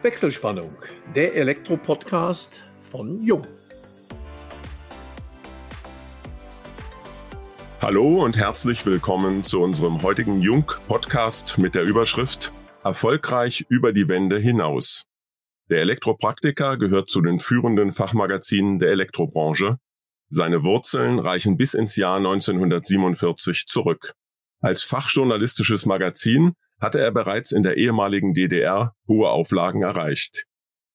Wechselspannung, der Elektro-Podcast von Jung. Hallo und herzlich willkommen zu unserem heutigen Jung-Podcast mit der Überschrift Erfolgreich über die Wände hinaus. Der Elektropraktiker gehört zu den führenden Fachmagazinen der Elektrobranche. Seine Wurzeln reichen bis ins Jahr 1947 zurück. Als fachjournalistisches Magazin hatte er bereits in der ehemaligen DDR hohe Auflagen erreicht.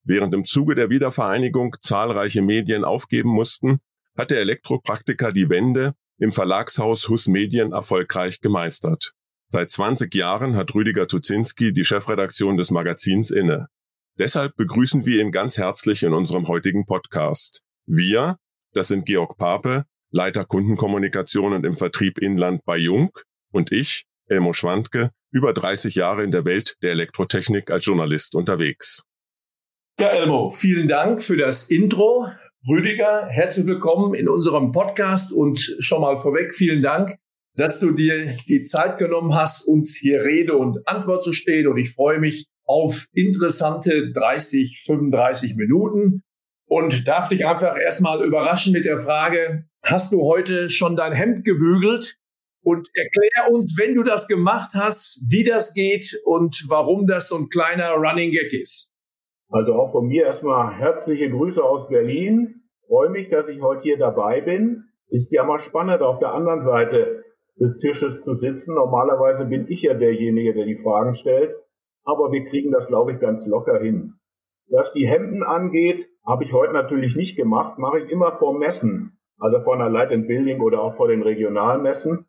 Während im Zuge der Wiedervereinigung zahlreiche Medien aufgeben mussten, hat der Elektropraktiker die Wende im Verlagshaus Hus Medien erfolgreich gemeistert. Seit 20 Jahren hat Rüdiger Tuzinski die Chefredaktion des Magazins inne. Deshalb begrüßen wir ihn ganz herzlich in unserem heutigen Podcast. Wir, das sind Georg Pape, Leiter Kundenkommunikation und im Vertrieb Inland bei Jung und ich, Elmo Schwandke, über 30 Jahre in der Welt der Elektrotechnik als Journalist unterwegs. Ja, Elmo, vielen Dank für das Intro. Rüdiger, herzlich willkommen in unserem Podcast und schon mal vorweg vielen Dank, dass du dir die Zeit genommen hast, uns hier Rede und Antwort zu stehen und ich freue mich auf interessante 30, 35 Minuten und darf dich einfach erstmal überraschen mit der Frage, hast du heute schon dein Hemd gebügelt? Und erklär uns, wenn du das gemacht hast, wie das geht und warum das so ein kleiner Running Gag ist. Also auch von mir erstmal herzliche Grüße aus Berlin. Freue mich, dass ich heute hier dabei bin. Ist ja mal spannend, auf der anderen Seite des Tisches zu sitzen. Normalerweise bin ich ja derjenige, der die Fragen stellt. Aber wir kriegen das, glaube ich, ganz locker hin. Was die Hemden angeht, habe ich heute natürlich nicht gemacht, mache ich immer vor Messen. Also vor einer Light and Building oder auch vor den Regionalmessen.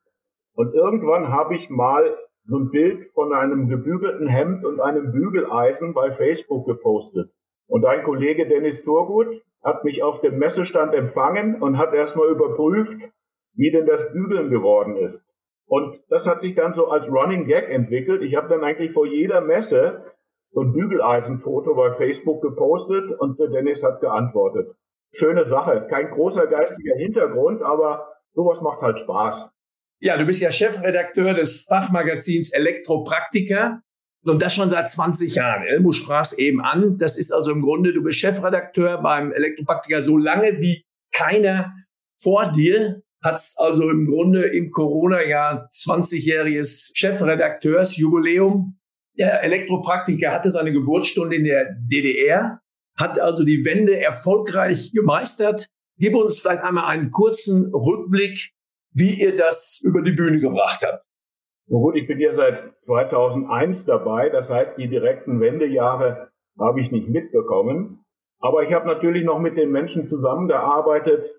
Und irgendwann habe ich mal so ein Bild von einem gebügelten Hemd und einem Bügeleisen bei Facebook gepostet. Und ein Kollege Dennis Turgut hat mich auf dem Messestand empfangen und hat erstmal überprüft, wie denn das Bügeln geworden ist. Und das hat sich dann so als Running Gag entwickelt. Ich habe dann eigentlich vor jeder Messe so ein Bügeleisenfoto bei Facebook gepostet und der Dennis hat geantwortet. Schöne Sache, kein großer geistiger Hintergrund, aber sowas macht halt Spaß. Ja, du bist ja Chefredakteur des Fachmagazins Elektropraktiker und das schon seit 20 Jahren. Elmo sprach es eben an. Das ist also im Grunde, du bist Chefredakteur beim Elektropraktiker so lange wie keiner vor dir. Hat also im Grunde im Corona-Jahr 20-jähriges Chefredakteursjubiläum. Der Elektropraktiker hatte seine Geburtsstunde in der DDR, hat also die Wende erfolgreich gemeistert. Gib uns vielleicht einmal einen kurzen Rückblick wie ihr das über die Bühne gebracht habt. Nun gut, ich bin ja seit 2001 dabei. Das heißt, die direkten Wendejahre habe ich nicht mitbekommen. Aber ich habe natürlich noch mit den Menschen zusammengearbeitet,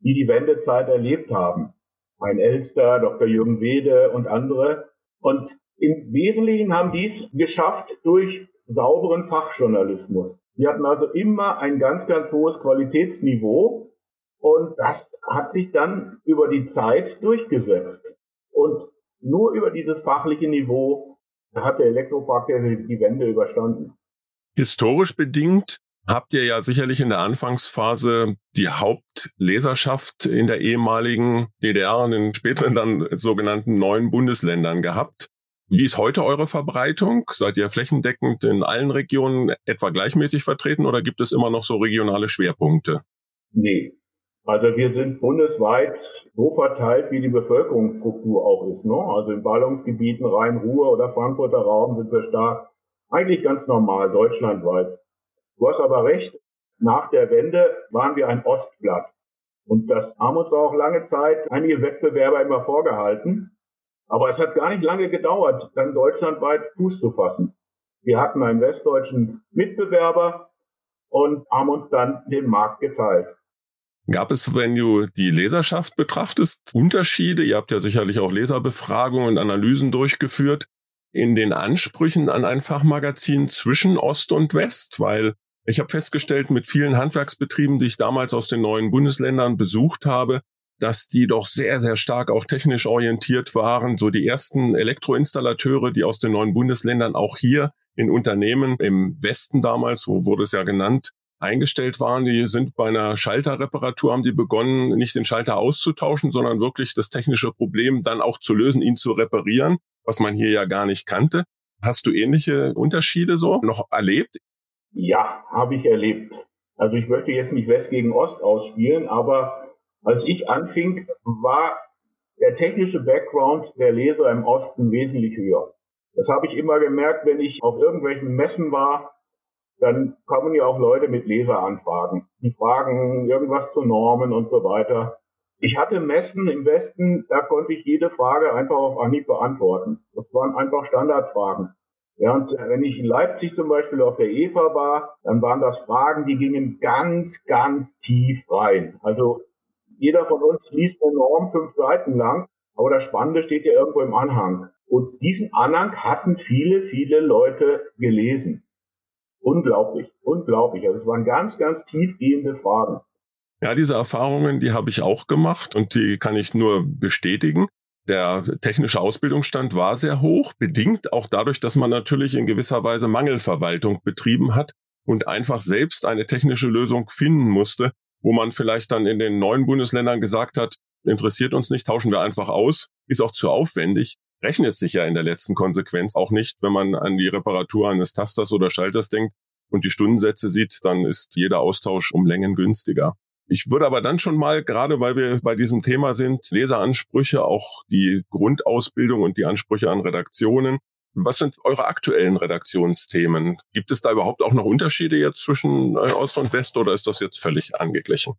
die die Wendezeit erlebt haben. Ein Elster, Dr. Jürgen Wede und andere. Und im Wesentlichen haben dies geschafft durch sauberen Fachjournalismus. Die hatten also immer ein ganz, ganz hohes Qualitätsniveau und das hat sich dann über die Zeit durchgesetzt. Und nur über dieses fachliche Niveau hat der Elektropark die Wende überstanden. Historisch bedingt habt ihr ja sicherlich in der Anfangsphase die Hauptleserschaft in der ehemaligen DDR und in späteren dann sogenannten neuen Bundesländern gehabt. Wie ist heute eure Verbreitung? Seid ihr flächendeckend in allen Regionen etwa gleichmäßig vertreten oder gibt es immer noch so regionale Schwerpunkte? Nee, also wir sind bundesweit so verteilt, wie die Bevölkerungsstruktur auch ist. Ne? Also in Ballungsgebieten Rhein-Ruhr oder Frankfurter Raum sind wir stark. Eigentlich ganz normal, deutschlandweit. Du hast aber recht, nach der Wende waren wir ein Ostblatt. Und das haben uns auch lange Zeit einige Wettbewerber immer vorgehalten. Aber es hat gar nicht lange gedauert, dann deutschlandweit Fuß zu fassen. Wir hatten einen westdeutschen Mitbewerber und haben uns dann den Markt geteilt. Gab es, wenn du die Leserschaft betrachtest, Unterschiede? Ihr habt ja sicherlich auch Leserbefragungen und Analysen durchgeführt in den Ansprüchen an ein Fachmagazin zwischen Ost und West, weil ich habe festgestellt, mit vielen Handwerksbetrieben, die ich damals aus den neuen Bundesländern besucht habe, dass die doch sehr, sehr stark auch technisch orientiert waren. So die ersten Elektroinstallateure, die aus den neuen Bundesländern auch hier in Unternehmen im Westen damals, so wurde es ja genannt, eingestellt waren. Die sind bei einer Schalterreparatur, haben die begonnen, nicht den Schalter auszutauschen, sondern wirklich das technische Problem dann auch zu lösen, ihn zu reparieren, was man hier ja gar nicht kannte. Hast du ähnliche Unterschiede so noch erlebt? Ja, habe ich erlebt. Also ich möchte jetzt nicht West gegen Ost ausspielen, aber als ich anfing, war der technische Background der Leser im Osten wesentlich höher. Das habe ich immer gemerkt, wenn ich auf irgendwelchen Messen war, dann kommen ja auch Leute mit Leseranfragen. Die fragen irgendwas zu Normen und so weiter. Ich hatte Messen im Westen, da konnte ich jede Frage einfach auf Anhieb beantworten. Das waren einfach Standardfragen. Während wenn ich in Leipzig zum Beispiel auf der EVA war, dann waren das Fragen, die gingen ganz, ganz tief rein. Also jeder von uns liest eine Norm fünf Seiten lang, aber das Spannende steht ja irgendwo im Anhang. Und diesen Anhang hatten viele, viele Leute gelesen. Unglaublich, unglaublich. Also es waren ganz, ganz tiefgehende Fragen. Ja, diese Erfahrungen, die habe ich auch gemacht und die kann ich nur bestätigen. Der technische Ausbildungsstand war sehr hoch, bedingt auch dadurch, dass man natürlich in gewisser Weise Mangelverwaltung betrieben hat und einfach selbst eine technische Lösung finden musste, wo man vielleicht dann in den neuen Bundesländern gesagt hat, interessiert uns nicht, tauschen wir einfach aus, ist auch zu aufwendig, rechnet sich ja in der letzten Konsequenz auch nicht, wenn man an die Reparatur eines Tasters oder Schalters denkt und die Stundensätze sieht, dann ist jeder Austausch um Längen günstiger. Ich würde aber dann schon mal, gerade weil wir bei diesem Thema sind, Leseransprüche, auch die Grundausbildung und die Ansprüche an Redaktionen. Was sind eure aktuellen Redaktionsthemen? Gibt es da überhaupt auch noch Unterschiede jetzt zwischen äh, Ost und West oder ist das jetzt völlig angeglichen?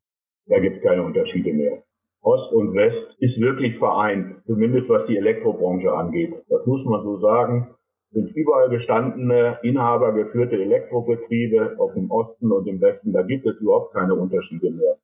Da gibt es keine Unterschiede mehr. Ost und West ist wirklich vereint, zumindest was die Elektrobranche angeht. Das muss man so sagen. Sind überall gestandene, inhabergeführte Elektrobetriebe, auch im Osten und im Westen. Da gibt es überhaupt keine Unterschiede mehr.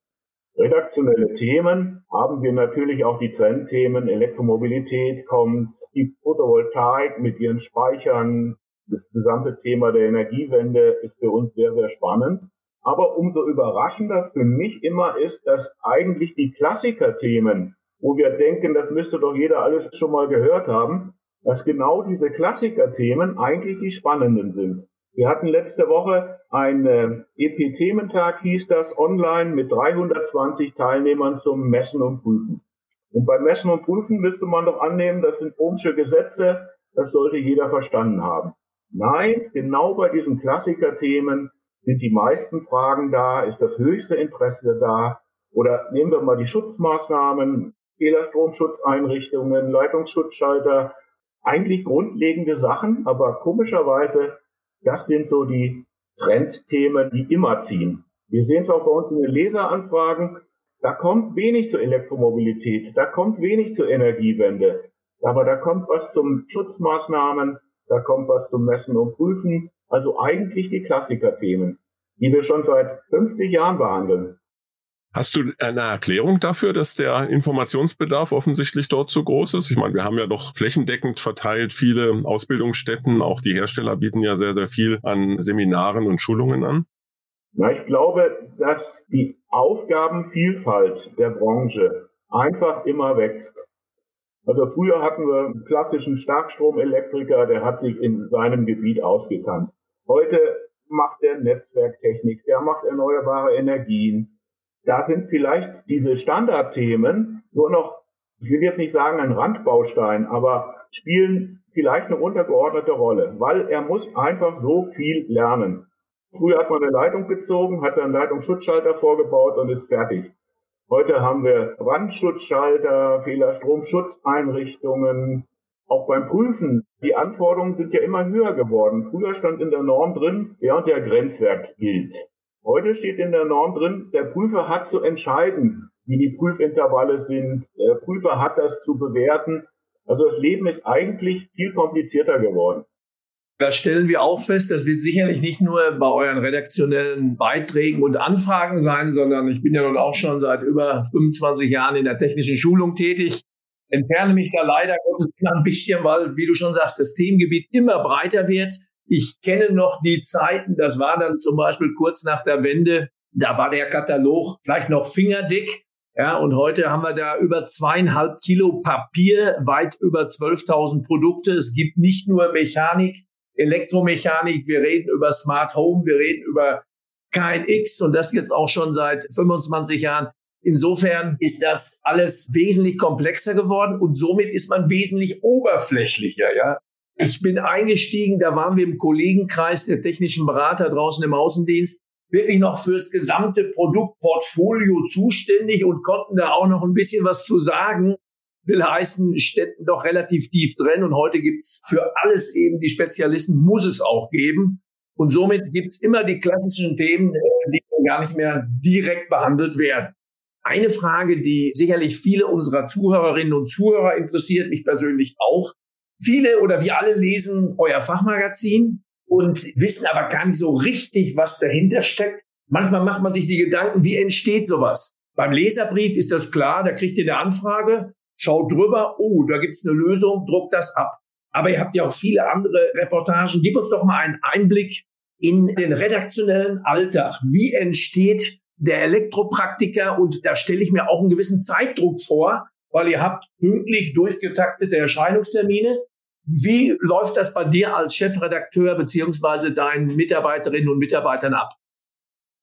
Redaktionelle Themen haben wir natürlich auch die Trendthemen. Elektromobilität kommt, die Photovoltaik mit ihren Speichern. Das gesamte Thema der Energiewende ist für uns sehr, sehr spannend. Aber umso überraschender für mich immer ist, dass eigentlich die Klassikerthemen, wo wir denken, das müsste doch jeder alles schon mal gehört haben, dass genau diese Klassikerthemen eigentlich die spannenden sind. Wir hatten letzte Woche einen EP-Thementag, hieß das, online mit 320 Teilnehmern zum Messen und Prüfen. Und beim Messen und Prüfen müsste man doch annehmen, das sind ohmsche Gesetze, das sollte jeder verstanden haben. Nein, genau bei diesen Klassikerthemen sind die meisten Fragen da, ist das höchste Interesse da? Oder nehmen wir mal die Schutzmaßnahmen, Fehlerstromschutzeinrichtungen, Leitungsschutzschalter, eigentlich grundlegende Sachen, aber komischerweise, das sind so die Trendthemen, die immer ziehen. Wir sehen es auch bei uns in den Leseranfragen, da kommt wenig zur Elektromobilität, da kommt wenig zur Energiewende, aber da kommt was zum Schutzmaßnahmen, da kommt was zum Messen und Prüfen, also eigentlich die Klassikerthemen, die wir schon seit 50 Jahren behandeln. Hast du eine Erklärung dafür, dass der Informationsbedarf offensichtlich dort so groß ist? Ich meine, wir haben ja doch flächendeckend verteilt viele Ausbildungsstätten. Auch die Hersteller bieten ja sehr, sehr viel an Seminaren und Schulungen an. Na, ich glaube, dass die Aufgabenvielfalt der Branche einfach immer wächst. Also früher hatten wir einen klassischen Starkstromelektriker, der hat sich in seinem Gebiet ausgekannt. Heute macht er Netzwerktechnik, der macht erneuerbare Energien. Da sind vielleicht diese Standardthemen nur noch, ich will jetzt nicht sagen ein Randbaustein, aber spielen vielleicht eine untergeordnete Rolle, weil er muss einfach so viel lernen. Früher hat man eine Leitung gezogen, hat einen Leitungsschutzschalter vorgebaut und ist fertig. Heute haben wir Brandschutzschalter, Fehlerstromschutzeinrichtungen. Auch beim Prüfen, die Anforderungen sind ja immer höher geworden. Früher stand in der Norm drin, und der Grenzwert gilt. Heute steht in der Norm drin, der Prüfer hat zu entscheiden, wie die Prüfintervalle sind. Der Prüfer hat das zu bewerten. Also das Leben ist eigentlich viel komplizierter geworden. Das stellen wir auch fest. Das wird sicherlich nicht nur bei euren redaktionellen Beiträgen und Anfragen sein, sondern ich bin ja nun auch schon seit über 25 Jahren in der technischen Schulung tätig. Entferne mich da leider Gottes ein bisschen, weil, wie du schon sagst, das Themengebiet immer breiter wird. Ich kenne noch die Zeiten, das war dann zum Beispiel kurz nach der Wende, da war der Katalog vielleicht noch fingerdick. Ja, und heute haben wir da über zweieinhalb Kilo Papier, weit über 12.000 Produkte. Es gibt nicht nur Mechanik, Elektromechanik, wir reden über Smart Home, wir reden über KNX und das jetzt auch schon seit 25 Jahren. Insofern ist das alles wesentlich komplexer geworden und somit ist man wesentlich oberflächlicher, ja. Ich bin eingestiegen, da waren wir im Kollegenkreis der technischen Berater draußen im Außendienst wirklich noch fürs gesamte Produktportfolio zuständig und konnten da auch noch ein bisschen was zu sagen. Will heißen, stecken doch relativ tief drin und heute gibt's für alles eben die Spezialisten, muss es auch geben. Und somit gibt's immer die klassischen Themen, die gar nicht mehr direkt behandelt werden. Eine Frage, die sicherlich viele unserer Zuhörerinnen und Zuhörer interessiert, mich persönlich auch. Viele oder wir alle lesen euer Fachmagazin und wissen aber gar nicht so richtig, was dahinter steckt. Manchmal macht man sich die Gedanken, wie entsteht sowas? Beim Leserbrief ist das klar, da kriegt ihr eine Anfrage, schaut drüber, oh, da gibt's eine Lösung, druckt das ab. Aber ihr habt ja auch viele andere Reportagen. Gib uns doch mal einen Einblick in den redaktionellen Alltag. Wie entsteht der Elektropraktiker? Und da stelle ich mir auch einen gewissen Zeitdruck vor, weil ihr habt pünktlich durchgetaktete Erscheinungstermine. Wie läuft das bei dir als Chefredakteur beziehungsweise deinen Mitarbeiterinnen und Mitarbeitern ab?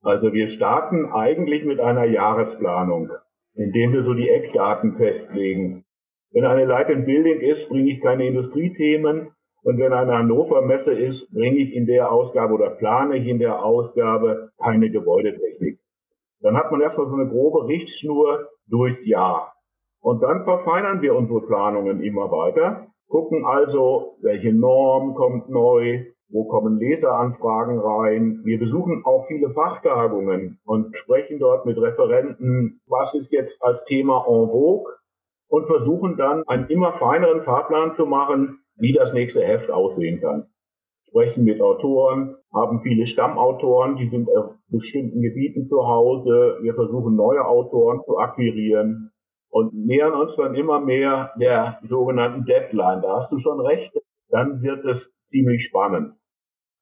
Also wir starten eigentlich mit einer Jahresplanung, indem wir so die Eckdaten festlegen. Wenn eine Light and Building ist, bringe ich keine Industriethemen. Und wenn eine Hannover Messe ist, bringe ich in der Ausgabe oder plane ich in der Ausgabe keine Gebäudetechnik. Dann hat man erstmal so eine grobe Richtschnur durchs Jahr. Und dann verfeinern wir unsere Planungen immer weiter gucken also, welche Norm kommt neu, wo kommen Leseranfragen rein. Wir besuchen auch viele Fachtagungen und sprechen dort mit Referenten, was ist jetzt als Thema en vogue und versuchen dann einen immer feineren Fahrplan zu machen, wie das nächste Heft aussehen kann. Sprechen mit Autoren, haben viele Stammautoren, die sind auf bestimmten Gebieten zu Hause. Wir versuchen neue Autoren zu akquirieren und nähern uns dann immer mehr der sogenannten Deadline. Da hast du schon recht, dann wird es ziemlich spannend.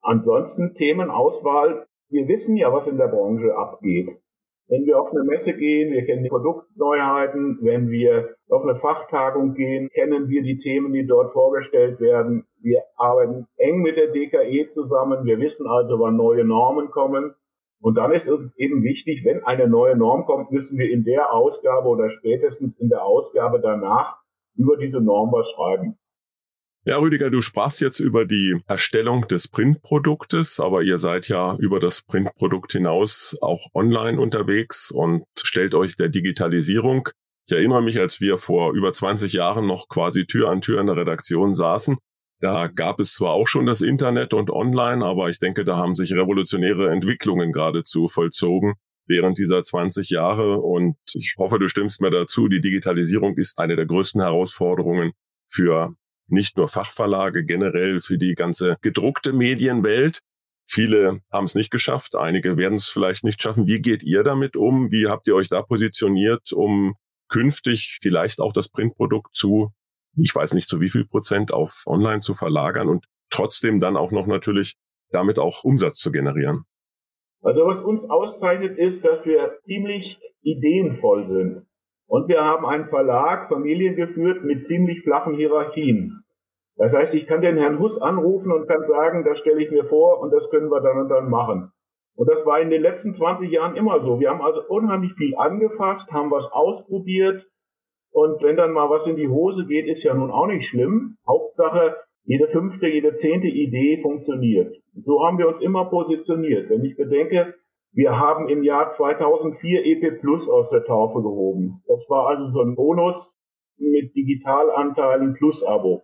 Ansonsten Themenauswahl. Wir wissen ja, was in der Branche abgeht. Wenn wir auf eine Messe gehen, wir kennen die Produktneuheiten. Wenn wir auf eine Fachtagung gehen, kennen wir die Themen, die dort vorgestellt werden. Wir arbeiten eng mit der DKE zusammen. Wir wissen also, wann neue Normen kommen. Und dann ist uns eben wichtig, wenn eine neue Norm kommt, müssen wir in der Ausgabe oder spätestens in der Ausgabe danach über diese Norm was schreiben. Ja, Rüdiger, du sprachst jetzt über die Erstellung des Printproduktes, aber ihr seid ja über das Printprodukt hinaus auch online unterwegs und stellt euch der Digitalisierung. Ich erinnere mich, als wir vor über 20 Jahren noch quasi Tür an Tür in der Redaktion saßen, da gab es zwar auch schon das Internet und online, aber ich denke, da haben sich revolutionäre Entwicklungen geradezu vollzogen während dieser 20 Jahre. Und ich hoffe, du stimmst mir dazu. Die Digitalisierung ist eine der größten Herausforderungen für nicht nur Fachverlage, generell für die ganze gedruckte Medienwelt. Viele haben es nicht geschafft, einige werden es vielleicht nicht schaffen. Wie geht ihr damit um? Wie habt ihr euch da positioniert, um künftig vielleicht auch das Printprodukt zu ich weiß nicht zu wie viel Prozent auf online zu verlagern und trotzdem dann auch noch natürlich damit auch Umsatz zu generieren. Also was uns auszeichnet ist, dass wir ziemlich ideenvoll sind. Und wir haben einen Verlag, familiengeführt, mit ziemlich flachen Hierarchien. Das heißt, ich kann den Herrn Huss anrufen und kann sagen, das stelle ich mir vor und das können wir dann und dann machen. Und das war in den letzten 20 Jahren immer so. Wir haben also unheimlich viel angefasst, haben was ausprobiert, und wenn dann mal was in die Hose geht, ist ja nun auch nicht schlimm. Hauptsache, jede fünfte, jede zehnte Idee funktioniert. So haben wir uns immer positioniert. Wenn ich bedenke, wir haben im Jahr 2004 EP Plus aus der Taufe gehoben. Das war also so ein Bonus mit Digitalanteilen plus Abo.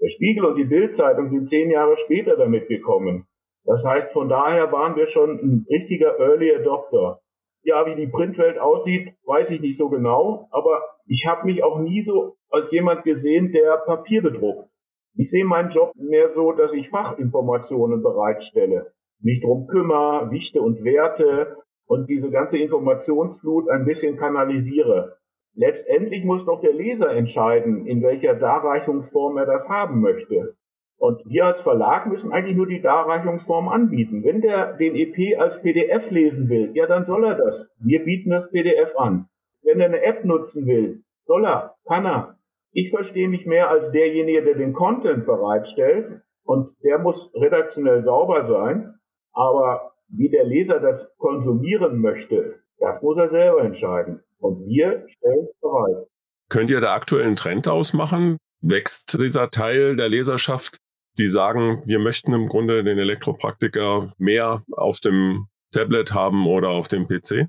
Der Spiegel und die Bildzeitung sind zehn Jahre später damit gekommen. Das heißt, von daher waren wir schon ein richtiger Early Adopter. Ja, wie die Printwelt aussieht, weiß ich nicht so genau, aber ich habe mich auch nie so als jemand gesehen, der Papier bedruckt. Ich sehe meinen Job mehr so, dass ich Fachinformationen bereitstelle, mich drum kümmere, Wichte und Werte und diese ganze Informationsflut ein bisschen kanalisiere. Letztendlich muss doch der Leser entscheiden, in welcher Darreichungsform er das haben möchte. Und wir als Verlag müssen eigentlich nur die Darreichungsform anbieten. Wenn der den EP als PDF lesen will, ja, dann soll er das. Wir bieten das PDF an. Wenn er eine App nutzen will, soll er, kann er. Ich verstehe mich mehr als derjenige, der den Content bereitstellt und der muss redaktionell sauber sein. Aber wie der Leser das konsumieren möchte, das muss er selber entscheiden. Und wir stellen es bereit. Könnt ihr da aktuellen Trend ausmachen? Wächst dieser Teil der Leserschaft die sagen, wir möchten im Grunde den Elektropraktiker mehr auf dem Tablet haben oder auf dem PC?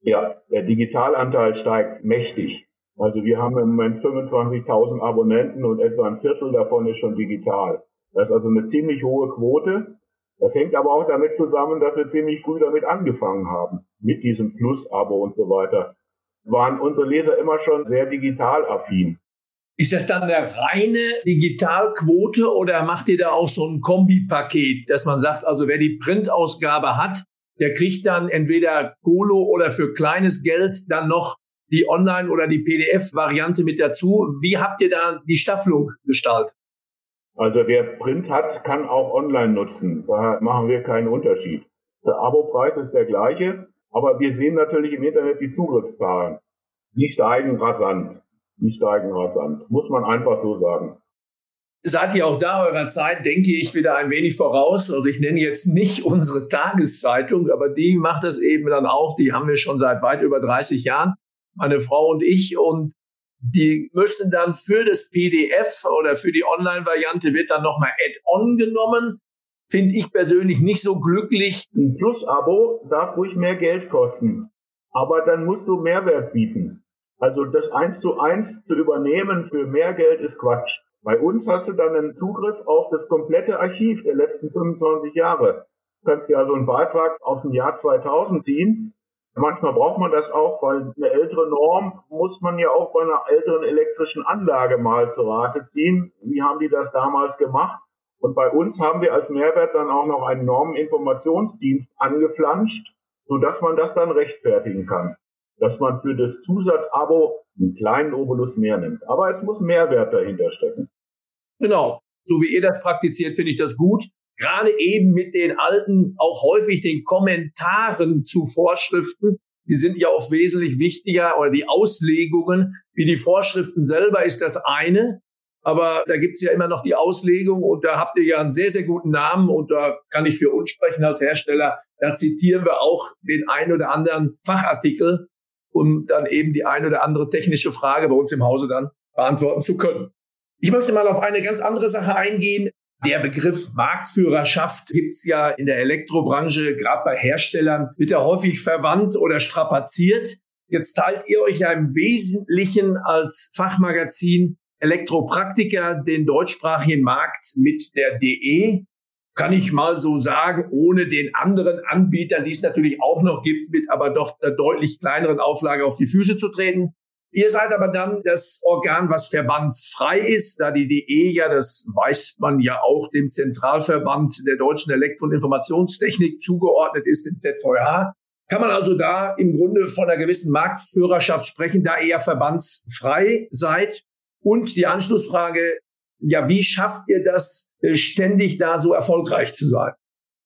Ja, der Digitalanteil steigt mächtig. Also wir haben im Moment 25.000 Abonnenten und etwa ein Viertel davon ist schon digital. Das ist also eine ziemlich hohe Quote. Das hängt aber auch damit zusammen, dass wir ziemlich früh damit angefangen haben, mit diesem Plus-Abo und so weiter. Waren unsere Leser immer schon sehr digital affin. Ist das dann eine reine Digitalquote oder macht ihr da auch so ein Kombipaket, dass man sagt, also wer die Printausgabe hat, der kriegt dann entweder Golo oder für kleines Geld dann noch die Online- oder die PDF-Variante mit dazu. Wie habt ihr da die Staffelung gestaltet? Also wer Print hat, kann auch online nutzen. Da machen wir keinen Unterschied. Der Abopreis ist der gleiche, aber wir sehen natürlich im Internet die Zugriffszahlen. Die steigen rasant. Die steigen rasant. Muss man einfach so sagen. Seid ihr auch da eurer Zeit, denke ich, wieder ein wenig voraus? Also ich nenne jetzt nicht unsere Tageszeitung, aber die macht das eben dann auch. Die haben wir schon seit weit über 30 Jahren meine Frau und ich. Und die müssen dann für das PDF oder für die Online-Variante wird dann nochmal Add-on genommen. Finde ich persönlich nicht so glücklich. Ein Plus-Abo darf ruhig mehr Geld kosten. Aber dann musst du Mehrwert bieten. Also das eins zu eins zu übernehmen für mehr Geld ist Quatsch. Bei uns hast du dann einen Zugriff auf das komplette Archiv der letzten 25 Jahre. Du kannst dir also einen Beitrag aus dem Jahr 2000 ziehen Manchmal braucht man das auch, weil eine ältere Norm muss man ja auch bei einer älteren elektrischen Anlage mal zu Rate ziehen. Wie haben die das damals gemacht? Und bei uns haben wir als Mehrwert dann auch noch einen Normeninformationsdienst angeflanscht, sodass man das dann rechtfertigen kann. Dass man für das Zusatzabo einen kleinen Obolus mehr nimmt. Aber es muss Mehrwert dahinter stecken. Genau. So wie ihr das praktiziert, finde ich das gut gerade eben mit den alten, auch häufig den Kommentaren zu Vorschriften, die sind ja auch wesentlich wichtiger oder die Auslegungen, wie die Vorschriften selber ist das eine. Aber da gibt's ja immer noch die Auslegung und da habt ihr ja einen sehr, sehr guten Namen und da kann ich für uns sprechen als Hersteller. Da zitieren wir auch den ein oder anderen Fachartikel, um dann eben die ein oder andere technische Frage bei uns im Hause dann beantworten zu können. Ich möchte mal auf eine ganz andere Sache eingehen. Der Begriff Marktführerschaft gibt's ja in der Elektrobranche, gerade bei Herstellern, wird er häufig verwandt oder strapaziert. Jetzt teilt ihr euch ja im Wesentlichen als Fachmagazin Elektropraktiker den deutschsprachigen Markt mit der DE. Kann ich mal so sagen, ohne den anderen Anbietern, die es natürlich auch noch gibt, mit aber doch einer deutlich kleineren Auflage auf die Füße zu treten. Ihr seid aber dann das Organ, was verbandsfrei ist, da die DE ja, das weiß man ja auch, dem Zentralverband der deutschen Elektro- und Informationstechnik zugeordnet ist, dem ZVH. Kann man also da im Grunde von einer gewissen Marktführerschaft sprechen, da ihr verbandsfrei seid? Und die Anschlussfrage, ja, wie schafft ihr das, äh, ständig da so erfolgreich zu sein?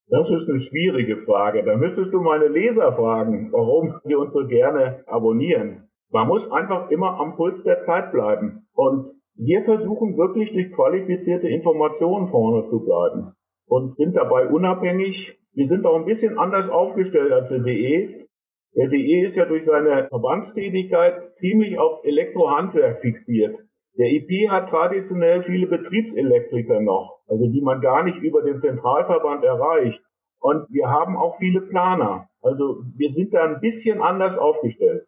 Das ist eine schwierige Frage. Da müsstest du meine Leser fragen, warum sie uns so gerne abonnieren. Man muss einfach immer am Puls der Zeit bleiben. Und wir versuchen wirklich durch qualifizierte Informationen vorne zu bleiben und sind dabei unabhängig. Wir sind auch ein bisschen anders aufgestellt als der DE. Der DE ist ja durch seine Verbandstätigkeit ziemlich aufs Elektrohandwerk fixiert. Der IP hat traditionell viele Betriebselektriker noch, also die man gar nicht über den Zentralverband erreicht. Und wir haben auch viele Planer. Also wir sind da ein bisschen anders aufgestellt.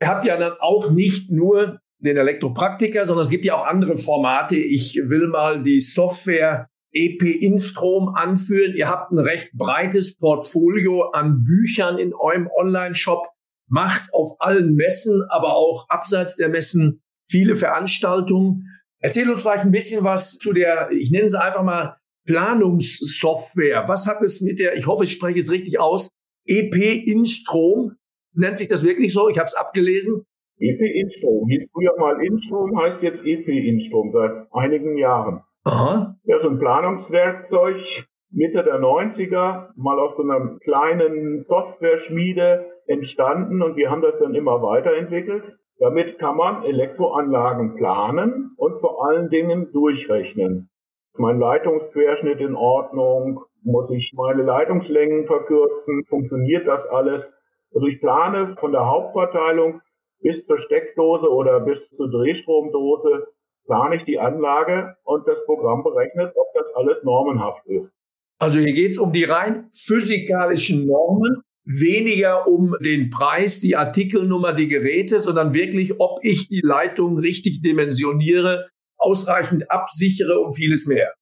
Ihr habt ja dann auch nicht nur den Elektropraktiker, sondern es gibt ja auch andere Formate. Ich will mal die Software EP Instrom anführen. Ihr habt ein recht breites Portfolio an Büchern in eurem Online-Shop, macht auf allen Messen, aber auch abseits der Messen viele Veranstaltungen. Erzähl uns vielleicht ein bisschen was zu der, ich nenne sie einfach mal Planungssoftware. Was hat es mit der, ich hoffe, ich spreche es richtig aus, EP Instrom Nennt sich das wirklich so? Ich habe es abgelesen. EP Instrom hieß früher mal Instrom, heißt jetzt EP Instrom seit einigen Jahren. Aha. Ja, so ein Planungswerkzeug Mitte der 90er, mal aus so einer kleinen Software-Schmiede entstanden und wir haben das dann immer weiterentwickelt. Damit kann man Elektroanlagen planen und vor allen Dingen durchrechnen. Mein Leitungsquerschnitt in Ordnung, muss ich meine Leitungslängen verkürzen, funktioniert das alles? Also ich plane von der Hauptverteilung bis zur Steckdose oder bis zur Drehstromdose plane ich die Anlage und das Programm berechnet, ob das alles normenhaft ist. Also hier geht es um die rein physikalischen Normen, weniger um den Preis, die Artikelnummer, die Geräte, sondern wirklich, ob ich die Leitung richtig dimensioniere, ausreichend absichere und vieles mehr.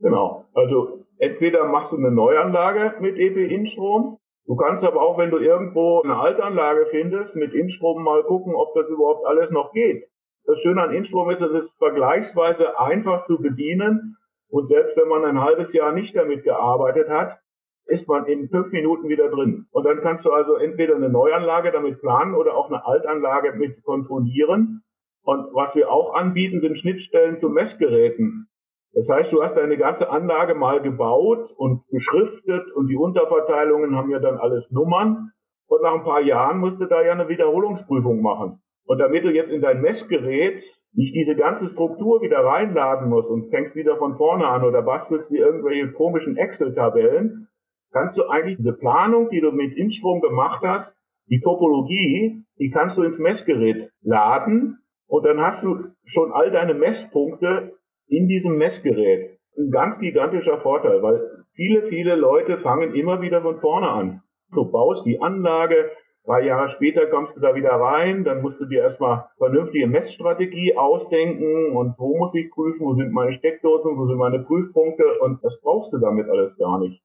Genau. Also entweder machst du eine Neuanlage mit EP-Instrom, du kannst aber auch, wenn du irgendwo eine Altanlage findest, mit Instrom mal gucken, ob das überhaupt alles noch geht. Das Schöne an Instrom ist, es ist vergleichsweise einfach zu bedienen. Und selbst wenn man ein halbes Jahr nicht damit gearbeitet hat, ist man in fünf Minuten wieder drin. Und dann kannst du also entweder eine Neuanlage damit planen oder auch eine Altanlage mit kontrollieren. Und was wir auch anbieten, sind Schnittstellen zu Messgeräten. Das heißt, du hast deine ganze Anlage mal gebaut und beschriftet und die Unterverteilungen haben ja dann alles Nummern. Und nach ein paar Jahren musst du da ja eine Wiederholungsprüfung machen. Und damit du jetzt in dein Messgerät nicht diese ganze Struktur wieder reinladen musst und fängst wieder von vorne an oder bastelst dir irgendwelche komischen Excel-Tabellen, kannst du eigentlich diese Planung, die du mit Instrom gemacht hast, die Topologie, die kannst du ins Messgerät laden und dann hast du schon all deine Messpunkte in diesem Messgerät. Ein ganz gigantischer Vorteil, weil viele, viele Leute fangen immer wieder von vorne an. Du baust die Anlage, Drei Jahre später kommst du da wieder rein, dann musst du dir erstmal vernünftige Messstrategie ausdenken und wo muss ich prüfen, wo sind meine Steckdosen, wo sind meine Prüfpunkte und das brauchst du damit alles gar nicht.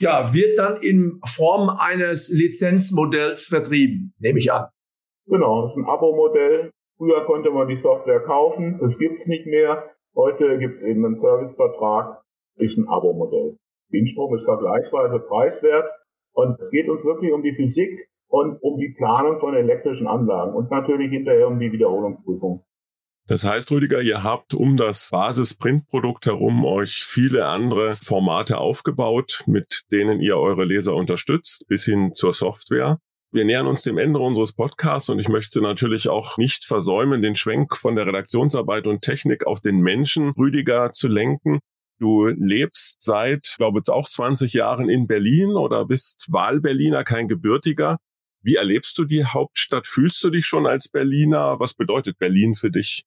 Ja, wird dann in Form eines Lizenzmodells vertrieben, nehme ich an. Genau, das ist ein Abo-Modell. Früher konnte man die Software kaufen, das gibt's nicht mehr. Heute gibt's eben einen Servicevertrag, ist ein Abo-Modell. Windstrom ist vergleichsweise preiswert und es geht uns wirklich um die Physik, und um die Planung von elektrischen Anlagen und natürlich hinterher um die Wiederholungsprüfung. Das heißt, Rüdiger, ihr habt um das Basis-Print-Produkt herum euch viele andere Formate aufgebaut, mit denen ihr eure Leser unterstützt, bis hin zur Software. Wir nähern uns dem Ende unseres Podcasts und ich möchte natürlich auch nicht versäumen, den Schwenk von der Redaktionsarbeit und Technik auf den Menschen Rüdiger zu lenken. Du lebst seit, glaube ich, auch 20 Jahren in Berlin oder bist Wahlberliner, kein Gebürtiger. Wie erlebst du die Hauptstadt? Fühlst du dich schon als Berliner? Was bedeutet Berlin für dich?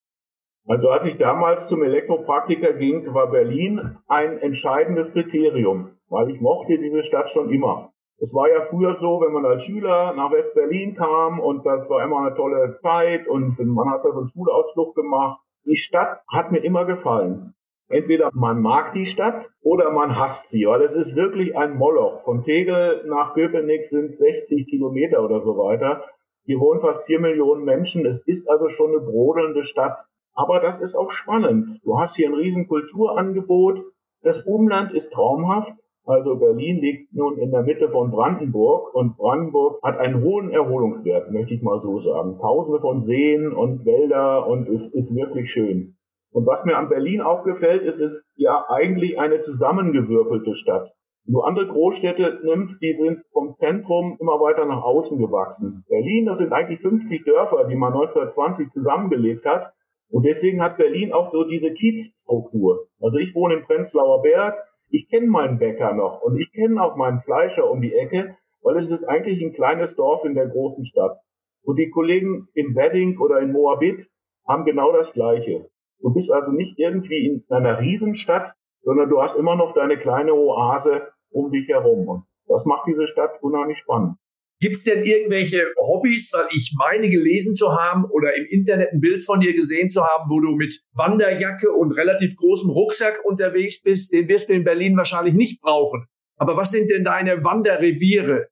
Also als ich damals zum Elektropraktiker ging, war Berlin ein entscheidendes Kriterium, weil ich mochte diese Stadt schon immer. Es war ja früher so, wenn man als Schüler nach West-Berlin kam und das war immer eine tolle Zeit und man hat da so einen Schulausflug gemacht. Die Stadt hat mir immer gefallen. Entweder man mag die Stadt oder man hasst sie, weil es ist wirklich ein Moloch. Von Tegel nach Köpenick sind 60 Kilometer oder so weiter. Hier wohnen fast vier Millionen Menschen. Es ist also schon eine brodelnde Stadt. Aber das ist auch spannend. Du hast hier ein riesen Kulturangebot. Das Umland ist traumhaft. Also Berlin liegt nun in der Mitte von Brandenburg und Brandenburg hat einen hohen Erholungswert, möchte ich mal so sagen. Tausende von Seen und Wälder und es ist wirklich schön. Und was mir an Berlin aufgefällt, ist, es ist ja eigentlich eine zusammengewürfelte Stadt. Wenn du andere Großstädte nimmst, die sind vom Zentrum immer weiter nach außen gewachsen. Berlin, das sind eigentlich 50 Dörfer, die man 1920 zusammengelegt hat. Und deswegen hat Berlin auch so diese Kiezstruktur. Also ich wohne in Prenzlauer Berg, ich kenne meinen Bäcker noch und ich kenne auch meinen Fleischer um die Ecke, weil es ist eigentlich ein kleines Dorf in der großen Stadt. Und die Kollegen in Wedding oder in Moabit haben genau das Gleiche. Du bist also nicht irgendwie in einer Riesenstadt, sondern du hast immer noch deine kleine Oase um dich herum. Und das macht diese Stadt unheimlich spannend. Gibt es denn irgendwelche Hobbys, weil ich meine gelesen zu haben oder im Internet ein Bild von dir gesehen zu haben, wo du mit Wanderjacke und relativ großem Rucksack unterwegs bist? Den wirst du in Berlin wahrscheinlich nicht brauchen. Aber was sind denn deine Wanderreviere?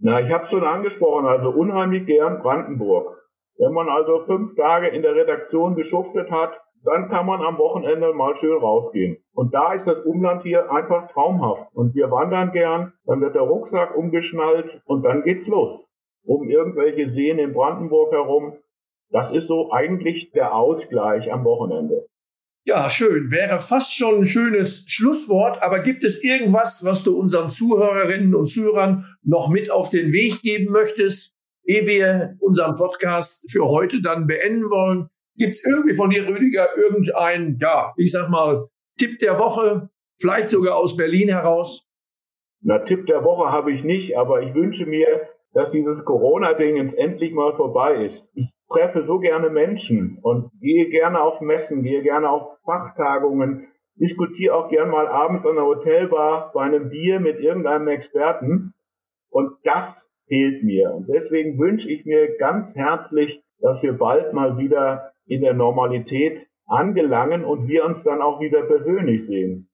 Na, ich habe schon angesprochen, also unheimlich gern Brandenburg. Wenn man also fünf Tage in der Redaktion geschuftet hat, dann kann man am Wochenende mal schön rausgehen. Und da ist das Umland hier einfach traumhaft. Und wir wandern gern, dann wird der Rucksack umgeschnallt und dann geht's los. Um irgendwelche Seen in Brandenburg herum. Das ist so eigentlich der Ausgleich am Wochenende. Ja, schön. Wäre fast schon ein schönes Schlusswort. Aber gibt es irgendwas, was du unseren Zuhörerinnen und Zuhörern noch mit auf den Weg geben möchtest, ehe wir unseren Podcast für heute dann beenden wollen? Gibt es irgendwie von dir, Rüdiger, irgendein, ja, ich sag mal, Tipp der Woche, vielleicht sogar aus Berlin heraus? Na, Tipp der Woche habe ich nicht, aber ich wünsche mir, dass dieses Corona-Ding jetzt endlich mal vorbei ist. Ich treffe so gerne Menschen und gehe gerne auf Messen, gehe gerne auf Fachtagungen, diskutiere auch gern mal abends an der Hotelbar bei einem Bier mit irgendeinem Experten. Und das fehlt mir. Und deswegen wünsche ich mir ganz herzlich, dass wir bald mal wieder in der Normalität angelangen und wir uns dann auch wieder persönlich sehen.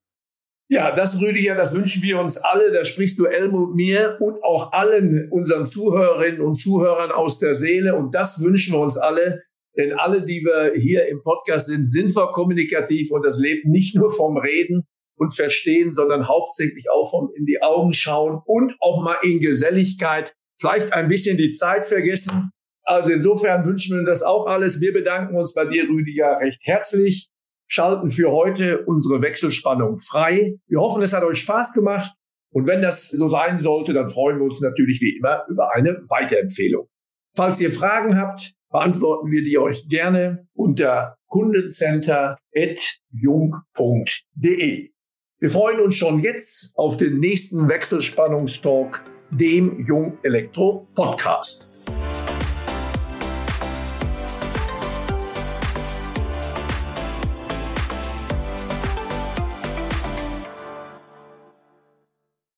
Ja, das Rüdiger, das wünschen wir uns alle. Da sprichst du Elmo mir und auch allen unseren Zuhörerinnen und Zuhörern aus der Seele. Und das wünschen wir uns alle. Denn alle, die wir hier im Podcast sind, sind wir kommunikativ und das lebt nicht nur vom Reden und Verstehen, sondern hauptsächlich auch vom in die Augen schauen und auch mal in Geselligkeit vielleicht ein bisschen die Zeit vergessen. Also insofern wünschen wir das auch alles. Wir bedanken uns bei dir, Rüdiger, recht herzlich schalten für heute unsere Wechselspannung frei. Wir hoffen, es hat euch Spaß gemacht. Und wenn das so sein sollte, dann freuen wir uns natürlich wie immer über eine Weiterempfehlung. Falls ihr Fragen habt, beantworten wir die euch gerne unter kundencenter.jung.de. Wir freuen uns schon jetzt auf den nächsten Wechselspannungstalk, dem Jung Elektro Podcast.